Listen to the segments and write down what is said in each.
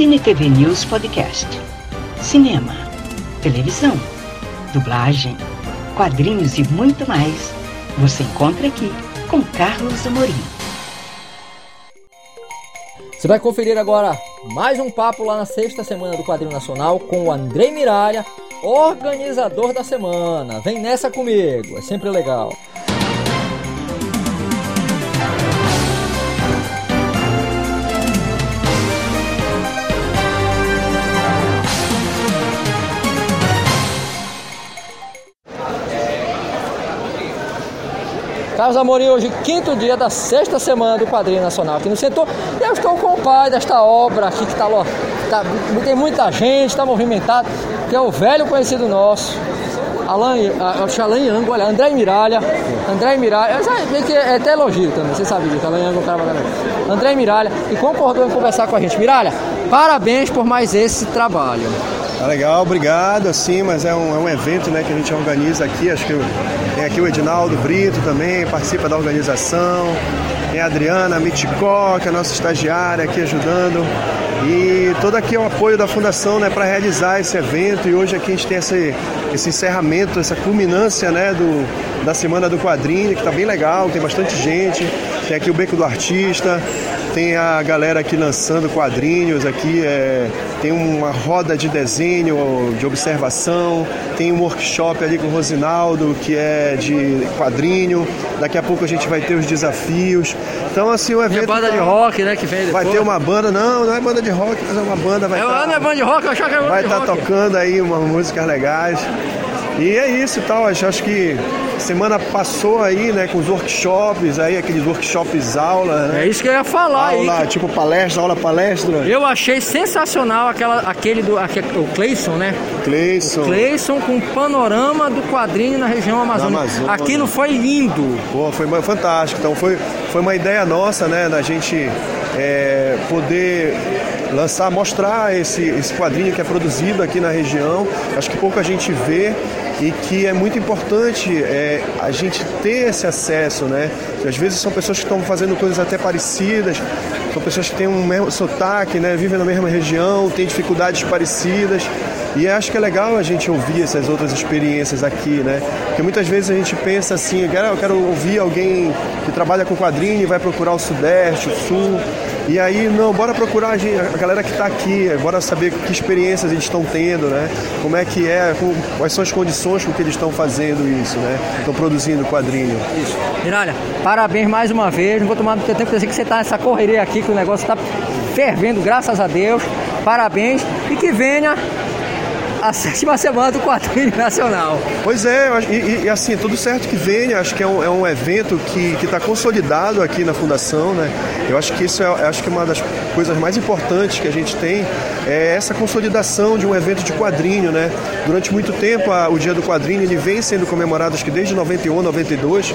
Cine TV News Podcast. Cinema, televisão, dublagem, quadrinhos e muito mais. Você encontra aqui com Carlos Amorim. Você vai conferir agora mais um papo lá na sexta semana do Quadrinho Nacional com o Andrei Miralha, organizador da semana. Vem nessa comigo, é sempre legal. Carlos Amorim, hoje, quinto dia da sexta semana do Quadrinho Nacional aqui no setor. E eu estou com o pai desta obra aqui que está tá, tem muita gente, está movimentado, que é o velho conhecido nosso, Alain, Alain Yango, olha, André Miralha, André Miralha, meio que é até elogio também, você sabe disso, Alain Yango um cara. André Miralha, e concordou em conversar com a gente. Miralha, parabéns por mais esse trabalho. Tá legal, obrigado, assim, mas é um, é um evento né, que a gente organiza aqui, acho que tem aqui o Edinaldo Brito também, participa da organização, tem a Adriana Miticó, que é a nossa estagiária aqui ajudando, e todo aqui é o apoio da Fundação né, para realizar esse evento, e hoje aqui a gente tem esse, esse encerramento, essa culminância né, do, da Semana do Quadrinho, que está bem legal, tem bastante gente, tem aqui o Beco do Artista, tem a galera aqui lançando quadrinhos aqui, é, tem uma roda de desenho, de observação, tem um workshop ali com o Rosinaldo, que é de quadrinho, daqui a pouco a gente vai ter os desafios. Então assim, o evento... É banda de rock, né, que vem Vai ter uma banda, não, não é banda de rock, mas é uma banda... Vai é, tá, não é banda de rock, eu achava que era banda Vai estar tá tocando aí umas músicas legais. E é isso tal, acho, acho que semana passou aí, né, com os workshops, aí aqueles workshops aula, né? É isso que eu ia falar aula, aí. tipo palestra, aula palestra. Eu achei sensacional aquela, aquele do aquele, o Cleison, né? Cleison. Cleison com panorama do quadrinho na região amazônica. Amazônia. Aquilo foi lindo. Pô, foi fantástico. Então foi, foi uma ideia nossa, né, da gente é, poder lançar, mostrar esse, esse quadrinho que é produzido aqui na região. Acho que pouca gente vê e que é muito importante é, a gente ter esse acesso, né? Às vezes são pessoas que estão fazendo coisas até parecidas, são pessoas que têm um mesmo sotaque, né? Vivem na mesma região, têm dificuldades parecidas. E acho que é legal a gente ouvir essas outras experiências aqui, né? Porque muitas vezes a gente pensa assim, eu quero, eu quero ouvir alguém que trabalha com quadrinho e vai procurar o Sudeste, o Sul. E aí, não, bora procurar a, gente, a galera que está aqui, bora saber que experiências eles estão tendo, né? Como é que é, com, quais são as condições com que eles estão fazendo isso, né? Estão produzindo quadrinho. Isso. Miralha, parabéns mais uma vez. Não vou tomar muito tempo, porque que você está nessa correria aqui, que o negócio está fervendo, graças a Deus. Parabéns e que venha a sétima semana do quadrinho nacional. Pois é, e, e, assim, tudo certo que venha, acho que é um, é um evento que está consolidado aqui na Fundação, né? Eu acho que isso é, acho que uma das coisas mais importantes que a gente tem é essa consolidação de um evento de quadrinho, né? Durante muito tempo, a, o Dia do Quadrinho ele vem sendo comemorado, acho que desde 91, 92,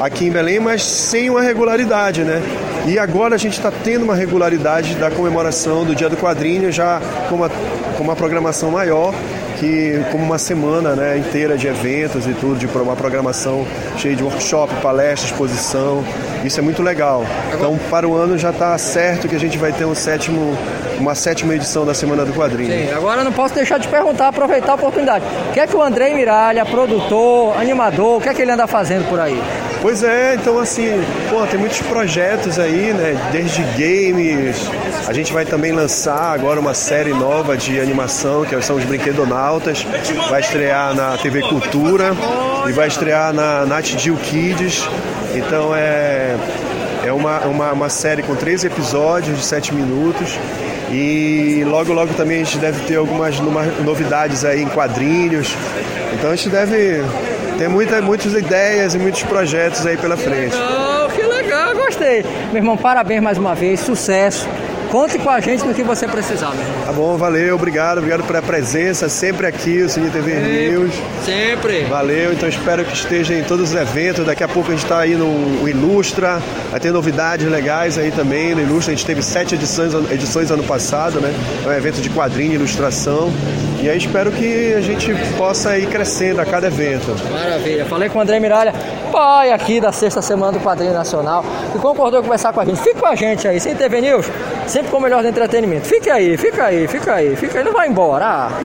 aqui em Belém, mas sem uma regularidade, né? E agora a gente está tendo uma regularidade da comemoração do Dia do Quadrinho, já com uma, com uma programação maior que como uma semana né, inteira de eventos e tudo, de uma programação cheia de workshop, palestra, exposição. Isso é muito legal. Então, para o ano já está certo que a gente vai ter um sétimo, uma sétima edição da Semana do Quadrinho. Sim, agora não posso deixar de perguntar, aproveitar a oportunidade. O que é que o André Miralha, produtor, animador, o que é que ele anda fazendo por aí? Pois é, então assim, pô, tem muitos projetos aí, né? Desde games, a gente vai também lançar agora uma série nova de animação, que são os Brinquedonautas. Vai estrear na TV Cultura e vai estrear na Nat Geo Kids. Então é, é uma, uma, uma série com três episódios de sete minutos. E logo, logo também a gente deve ter algumas novidades aí em quadrinhos. Então a gente deve ter muita, muitas ideias e muitos projetos aí pela frente. Legal, que legal, gostei. Meu irmão, parabéns mais uma vez, sucesso. Conte com a gente no que você precisar, meu irmão. Tá bom, valeu, obrigado, obrigado pela presença, sempre aqui, o Cine TV sempre, News. Sempre. Valeu, então espero que esteja em todos os eventos. Daqui a pouco a gente está aí no Ilustra, vai ter novidades legais aí também no Ilustra. A gente teve sete edições, edições ano passado, né? É um evento de quadrinho, ilustração. E aí espero que a gente possa ir crescendo a cada evento. Maravilha. Falei com o André Miralha, pai aqui da sexta semana do Quadrinho Nacional, que concordou em conversar com a gente. Fique com a gente aí, sem TV News sempre com o melhor do entretenimento. Fica aí, fica aí, fica aí, fica aí, não vai embora. Ah.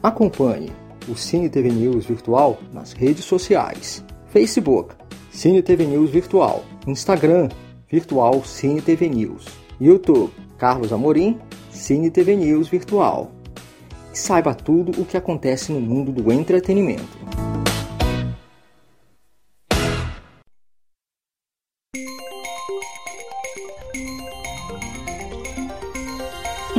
Acompanhe o Cine TV News Virtual nas redes sociais: Facebook, Cine TV News Virtual, Instagram, Virtual Cine TV News, YouTube, Carlos Amorim, Cine TV News Virtual. Saiba tudo o que acontece no mundo do entretenimento.